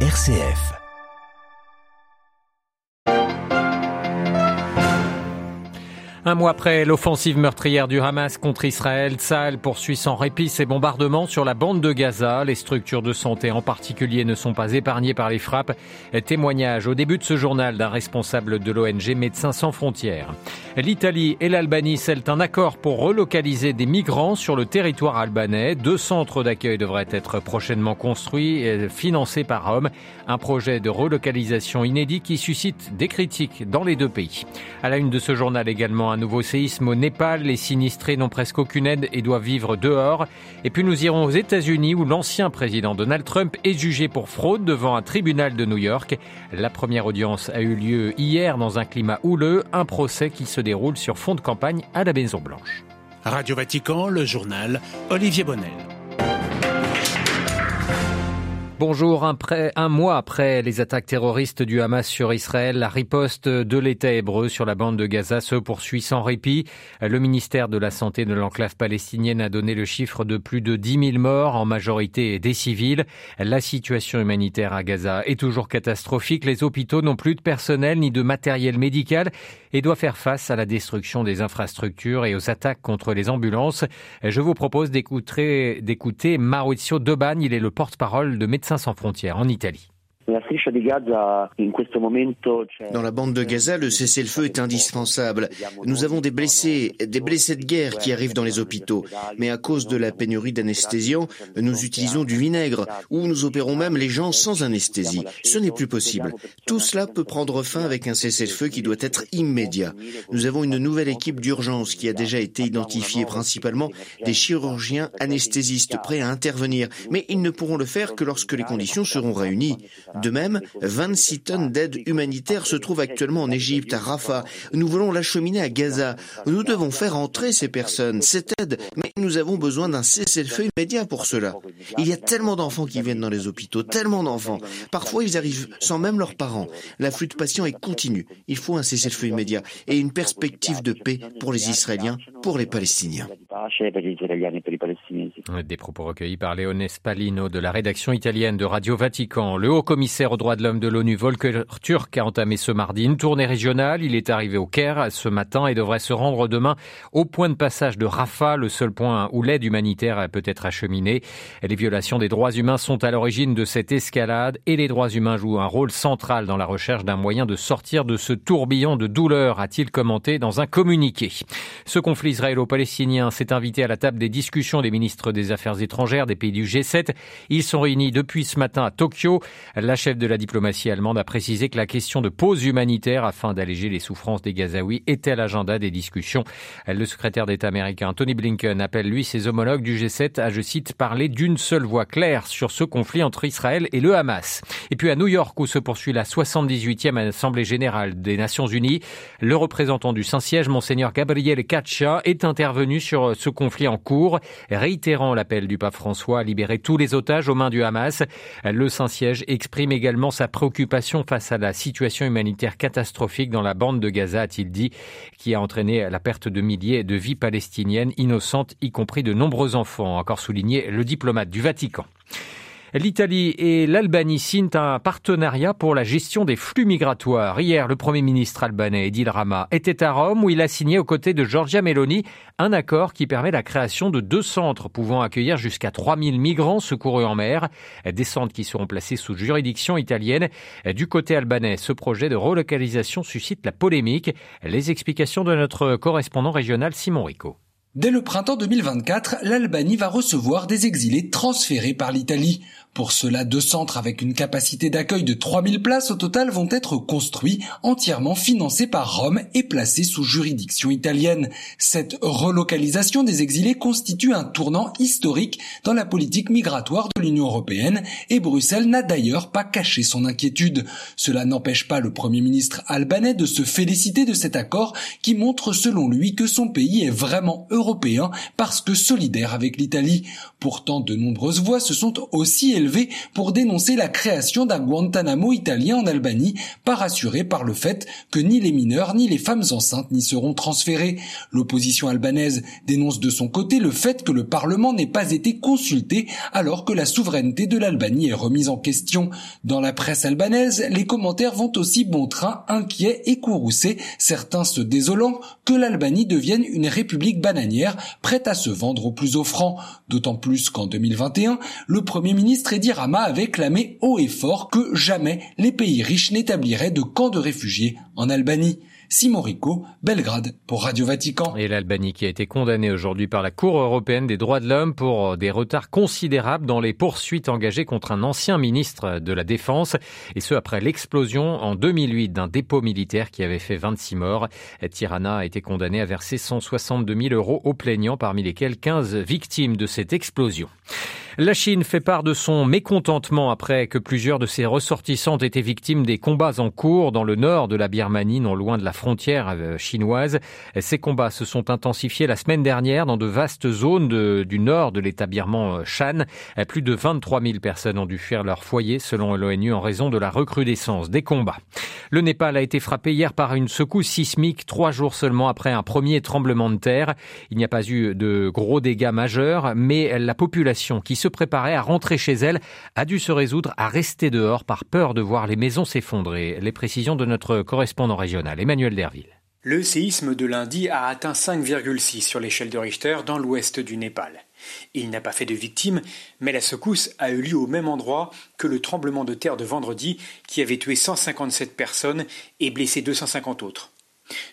RCF. Un mois après l'offensive meurtrière du Hamas contre Israël, Tsahal poursuit sans répit ses bombardements sur la bande de Gaza. Les structures de santé en particulier ne sont pas épargnées par les frappes. Témoignage au début de ce journal d'un responsable de l'ONG Médecins sans frontières. L'Italie et l'Albanie scellent un accord pour relocaliser des migrants sur le territoire albanais. Deux centres d'accueil devraient être prochainement construits et financés par Rome. Un projet de relocalisation inédit qui suscite des critiques dans les deux pays. À la une de ce journal également un nouveau séisme au Népal. Les sinistrés n'ont presque aucune aide et doivent vivre dehors. Et puis nous irons aux États-Unis où l'ancien président Donald Trump est jugé pour fraude devant un tribunal de New York. La première audience a eu lieu hier dans un climat houleux, un procès qui se déroule sur fond de campagne à la Maison Blanche. Radio Vatican, le journal Olivier Bonnel. Bonjour, un, mois après les attaques terroristes du Hamas sur Israël, la riposte de l'État hébreu sur la bande de Gaza se poursuit sans répit. Le ministère de la Santé de l'enclave palestinienne a donné le chiffre de plus de 10 000 morts, en majorité des civils. La situation humanitaire à Gaza est toujours catastrophique. Les hôpitaux n'ont plus de personnel ni de matériel médical et doivent faire face à la destruction des infrastructures et aux attaques contre les ambulances. Je vous propose d'écouter, Maurizio Doban, il est le porte-parole de Médecins sans frontières en Italie. Dans la bande de Gaza, le cessez-le-feu est indispensable. Nous avons des blessés, des blessés de guerre qui arrivent dans les hôpitaux. Mais à cause de la pénurie d'anesthésiants, nous utilisons du vinaigre ou nous opérons même les gens sans anesthésie. Ce n'est plus possible. Tout cela peut prendre fin avec un cessez-le-feu qui doit être immédiat. Nous avons une nouvelle équipe d'urgence qui a déjà été identifiée, principalement des chirurgiens anesthésistes prêts à intervenir. Mais ils ne pourront le faire que lorsque les conditions seront réunies. De même, 26 tonnes d'aide humanitaire se trouvent actuellement en Égypte, à Rafah. Nous voulons l'acheminer à Gaza. Nous devons faire entrer ces personnes, cette aide, mais nous avons besoin d'un cessez-le-feu immédiat pour cela. Il y a tellement d'enfants qui viennent dans les hôpitaux, tellement d'enfants. Parfois, ils arrivent sans même leurs parents. L'afflux de patients est continu. Il faut un cessez-le-feu immédiat et une perspective de paix pour les Israéliens, pour les Palestiniens. Des propos recueillis par Léone Spalino de la rédaction italienne de Radio Vatican. Le haut commissaire aux droits de l'homme de l'ONU, Volker Turk, a entamé ce mardi une tournée régionale. Il est arrivé au Caire ce matin et devrait se rendre demain au point de passage de Rafah, le seul point où l'aide humanitaire peut être acheminée. Les violations des droits humains sont à l'origine de cette escalade et les droits humains jouent un rôle central dans la recherche d'un moyen de sortir de ce tourbillon de douleur, a-t-il commenté dans un communiqué. Ce conflit israélo-palestinien s'est invité à la table des discussions des ministres des Affaires étrangères des pays du G7. Ils sont réunis depuis ce matin à Tokyo. La chef de la diplomatie allemande a précisé que la question de pause humanitaire afin d'alléger les souffrances des Gazaouis était à l'agenda des discussions. Le secrétaire d'État américain Tony Blinken appelle lui ses homologues du G7 à, je cite, parler d'une seule voix claire sur ce conflit entre Israël et le Hamas. Et puis à New York où se poursuit la 78e Assemblée générale des Nations Unies, le représentant du Saint-Siège, monseigneur Gabriel Caccia, est intervenu sur ce conflit en cours, réitérant l'appel du pape François à libérer tous les otages aux mains du Hamas. Le Saint-Siège exprime également sa préoccupation face à la situation humanitaire catastrophique dans la bande de Gaza, a-t-il dit, qui a entraîné la perte de milliers de vies palestiniennes innocentes, y compris de nombreux enfants, encore souligné le diplomate du Vatican. L'Italie et l'Albanie signent un partenariat pour la gestion des flux migratoires. Hier, le Premier ministre albanais Edil Rama était à Rome où il a signé aux côtés de Giorgia Meloni un accord qui permet la création de deux centres pouvant accueillir jusqu'à 3000 migrants secourus en mer, des centres qui seront placés sous juridiction italienne. Du côté albanais, ce projet de relocalisation suscite la polémique. Les explications de notre correspondant régional Simon Rico. Dès le printemps 2024, l'Albanie va recevoir des exilés transférés par l'Italie. Pour cela, deux centres avec une capacité d'accueil de 3000 places au total vont être construits, entièrement financés par Rome et placés sous juridiction italienne. Cette relocalisation des exilés constitue un tournant historique dans la politique migratoire de l'Union européenne et Bruxelles n'a d'ailleurs pas caché son inquiétude. Cela n'empêche pas le Premier ministre albanais de se féliciter de cet accord qui montre selon lui que son pays est vraiment européen parce que solidaire avec l'Italie. Pourtant, de nombreuses voix se sont aussi élevées pour dénoncer la création d'un Guantanamo italien en Albanie, pas rassuré par le fait que ni les mineurs ni les femmes enceintes n'y seront transférés. L'opposition albanaise dénonce de son côté le fait que le Parlement n'ait pas été consulté alors que la souveraineté de l'Albanie est remise en question. Dans la presse albanaise, les commentaires vont aussi bon train, inquiets et courroucés, certains se désolant que l'Albanie devienne une république bananière prête à se vendre au plus offrant. D'autant plus qu'en 2021, le premier ministre Edi Rama avait clamé haut et fort que jamais les pays riches n'établiraient de camps de réfugiés en Albanie. Simon Belgrade, pour Radio Vatican. Et l'Albanie qui a été condamnée aujourd'hui par la Cour européenne des droits de l'homme pour des retards considérables dans les poursuites engagées contre un ancien ministre de la Défense, et ce après l'explosion en 2008 d'un dépôt militaire qui avait fait 26 morts. Tirana a été condamné à verser 162 000 euros aux plaignants, parmi lesquels 15 victimes de cette explosion. La Chine fait part de son mécontentement après que plusieurs de ses ressortissants ont été victimes des combats en cours dans le nord de la Birmanie, non loin de la frontière euh, chinoise. Ces combats se sont intensifiés la semaine dernière dans de vastes zones du nord de l'état birman euh, Shan. Plus de 23 000 personnes ont dû fuir leur foyer selon l'ONU en raison de la recrudescence des combats. Le Népal a été frappé hier par une secousse sismique trois jours seulement après un premier tremblement de terre. Il n'y a pas eu de gros dégâts majeurs, mais la population qui se se préparait à rentrer chez elle a dû se résoudre à rester dehors par peur de voir les maisons s'effondrer. Les précisions de notre correspondant régional, Emmanuel Derville. Le séisme de lundi a atteint 5,6 sur l'échelle de Richter dans l'ouest du Népal. Il n'a pas fait de victimes, mais la secousse a eu lieu au même endroit que le tremblement de terre de vendredi qui avait tué 157 personnes et blessé 250 autres.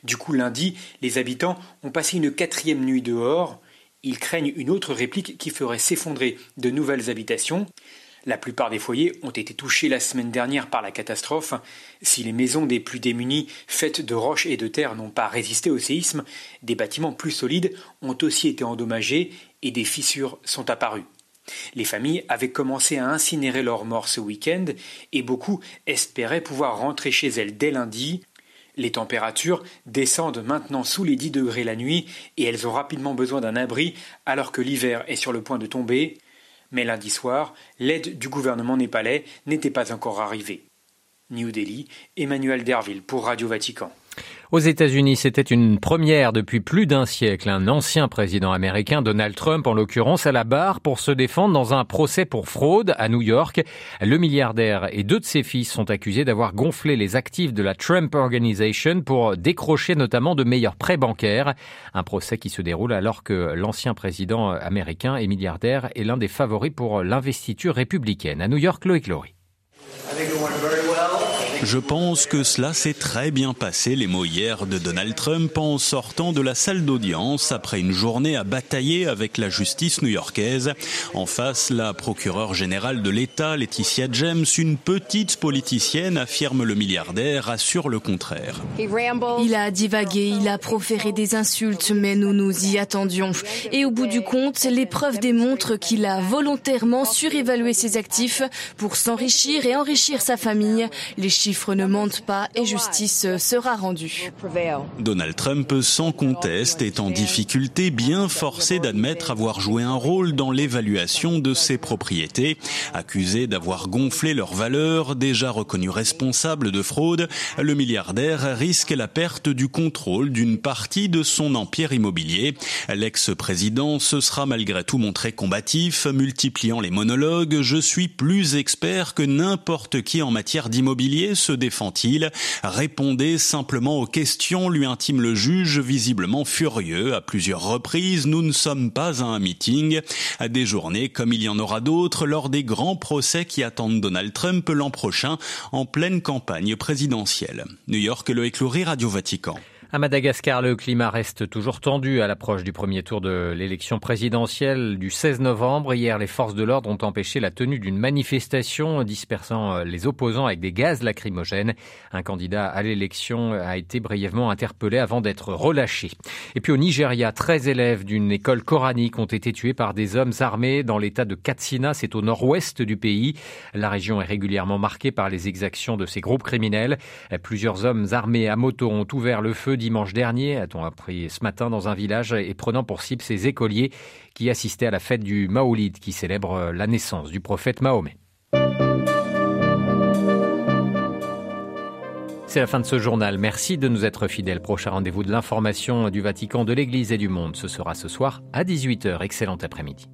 Du coup, lundi, les habitants ont passé une quatrième nuit dehors, ils craignent une autre réplique qui ferait s'effondrer de nouvelles habitations. La plupart des foyers ont été touchés la semaine dernière par la catastrophe. Si les maisons des plus démunis, faites de roches et de terre, n'ont pas résisté au séisme, des bâtiments plus solides ont aussi été endommagés et des fissures sont apparues. Les familles avaient commencé à incinérer leurs morts ce week-end et beaucoup espéraient pouvoir rentrer chez elles dès lundi. Les températures descendent maintenant sous les 10 degrés la nuit et elles ont rapidement besoin d'un abri alors que l'hiver est sur le point de tomber. Mais lundi soir, l'aide du gouvernement népalais n'était pas encore arrivée. New Delhi, Emmanuel Derville pour Radio Vatican. Aux États-Unis, c'était une première depuis plus d'un siècle. Un ancien président américain, Donald Trump en l'occurrence, à la barre pour se défendre dans un procès pour fraude à New York. Le milliardaire et deux de ses fils sont accusés d'avoir gonflé les actifs de la Trump Organization pour décrocher notamment de meilleurs prêts bancaires. Un procès qui se déroule alors que l'ancien président américain et milliardaire est l'un des favoris pour l'investiture républicaine. À New York, Loïc Laurie. Je pense que cela s'est très bien passé, les mots hier de Donald Trump en sortant de la salle d'audience après une journée à batailler avec la justice new-yorkaise. En face, la procureure générale de l'État, Laetitia James, une petite politicienne, affirme le milliardaire, assure le contraire. Il a divagué, il a proféré des insultes, mais nous nous y attendions. Et au bout du compte, les preuves démontrent qu'il a volontairement surévalué ses actifs pour s'enrichir et enrichir sa famille. Les chiffres chiffres ne mentent pas et justice sera rendue. Donald Trump, sans conteste, est en difficulté, bien forcé d'admettre avoir joué un rôle dans l'évaluation de ses propriétés. Accusé d'avoir gonflé leurs valeurs, déjà reconnu responsable de fraude, le milliardaire risque la perte du contrôle d'une partie de son empire immobilier. L'ex-président se sera malgré tout montré combatif, multipliant les monologues. Je suis plus expert que n'importe qui en matière d'immobilier, se défend-il? Répondez simplement aux questions, lui intime le juge, visiblement furieux à plusieurs reprises. Nous ne sommes pas à un meeting. À des journées comme il y en aura d'autres lors des grands procès qui attendent Donald Trump l'an prochain en pleine campagne présidentielle. New York, le écloury, Radio Vatican. À Madagascar, le climat reste toujours tendu à l'approche du premier tour de l'élection présidentielle du 16 novembre. Hier, les forces de l'ordre ont empêché la tenue d'une manifestation dispersant euh, les opposants avec des gaz lacrymogènes. Un candidat à l'élection a été brièvement interpellé avant d'être relâché. Et puis au Nigeria, 13 élèves d'une école coranique ont été tués par des hommes armés dans l'état de Katsina, c'est au nord-ouest du pays. La région est régulièrement marquée par les exactions de ces groupes criminels. Plusieurs hommes armés à moto ont ouvert le feu dimanche dernier, a-t-on appris ce matin dans un village, et prenant pour cible ses écoliers qui assistaient à la fête du Maolid qui célèbre la naissance du prophète Mahomet. C'est la fin de ce journal. Merci de nous être fidèles. Prochain rendez-vous de l'information du Vatican, de l'Église et du monde. Ce sera ce soir à 18h. Excellent après-midi.